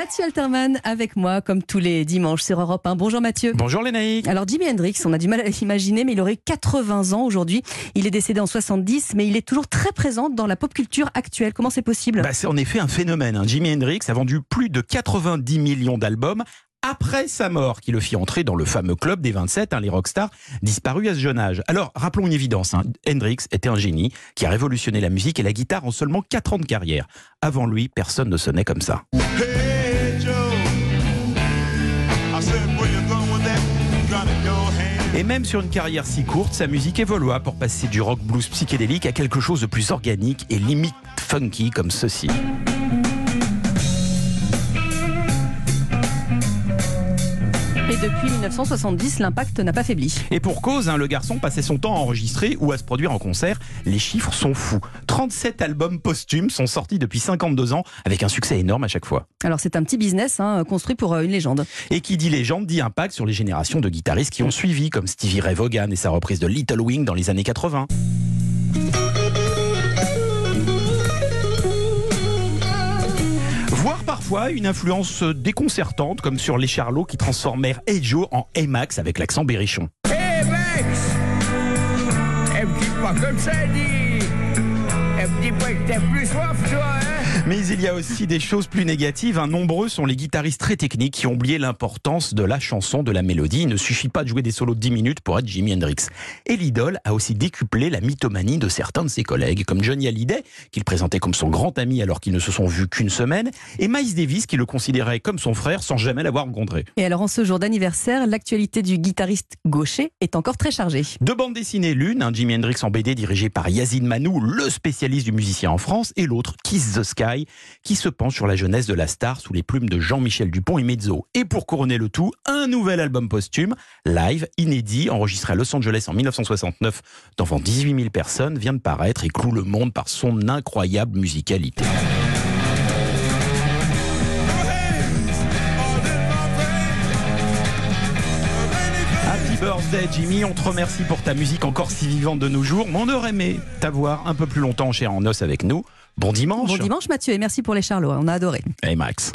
Mathieu Alterman avec moi, comme tous les dimanches sur Europe 1. Bonjour Mathieu. Bonjour Lénaïque. Alors Jimi Hendrix, on a du mal à l'imaginer, mais il aurait 80 ans aujourd'hui. Il est décédé en 70, mais il est toujours très présent dans la pop culture actuelle. Comment c'est possible? Bah, C'est en effet un phénomène. Hein. Jimi Hendrix a vendu plus de 90 millions d'albums après sa mort, qui le fit entrer dans le fameux club des 27, hein, les rockstars, disparus à ce jeune âge. Alors, rappelons une évidence, hein. Hendrix était un génie qui a révolutionné la musique et la guitare en seulement 4 ans de carrière. Avant lui, personne ne sonnait comme ça. Et même sur une carrière si courte, sa musique évolua pour passer du rock blues psychédélique à quelque chose de plus organique et limite funky comme ceci. Depuis 1970, l'impact n'a pas faibli. Et pour cause, hein, le garçon passait son temps à enregistrer ou à se produire en concert. Les chiffres sont fous. 37 albums posthumes sont sortis depuis 52 ans avec un succès énorme à chaque fois. Alors c'est un petit business hein, construit pour euh, une légende. Et qui dit légende dit impact sur les générations de guitaristes qui ont suivi, comme Stevie Ray Vaughan et sa reprise de Little Wing dans les années 80. Voire parfois une influence déconcertante, comme sur les Charlots qui transformèrent Joe en A-Max avec l'accent berrichon. Hey mais il y a aussi des choses plus négatives. Un Nombreux sont les guitaristes très techniques qui ont oublié l'importance de la chanson, de la mélodie. Il ne suffit pas de jouer des solos de 10 minutes pour être Jimi Hendrix. Et l'idole a aussi décuplé la mythomanie de certains de ses collègues, comme Johnny Hallyday, qu'il présentait comme son grand ami alors qu'ils ne se sont vus qu'une semaine, et Miles Davis, qui le considérait comme son frère sans jamais l'avoir rencontré. Et alors, en ce jour d'anniversaire, l'actualité du guitariste gaucher est encore très chargée. Deux bandes dessinées, l'une, un Jimi Hendrix en BD dirigé par Yazid Manou, le spécialiste du musicien en France, et l'autre, Kiss the Sky, qui se penche sur la jeunesse de la star sous les plumes de Jean-Michel Dupont et Mezzo. Et pour couronner le tout, un nouvel album posthume, live, inédit, enregistré à Los Angeles en 1969 devant 18 000 personnes, vient de paraître et cloue le monde par son incroyable musicalité. Happy birthday Jimmy, on te remercie pour ta musique encore si vivante de nos jours, mais on aurait aimé t'avoir un peu plus longtemps en chair en os avec nous. Bon dimanche. Bon dimanche Mathieu et merci pour les charlots, on a adoré. Hey Max.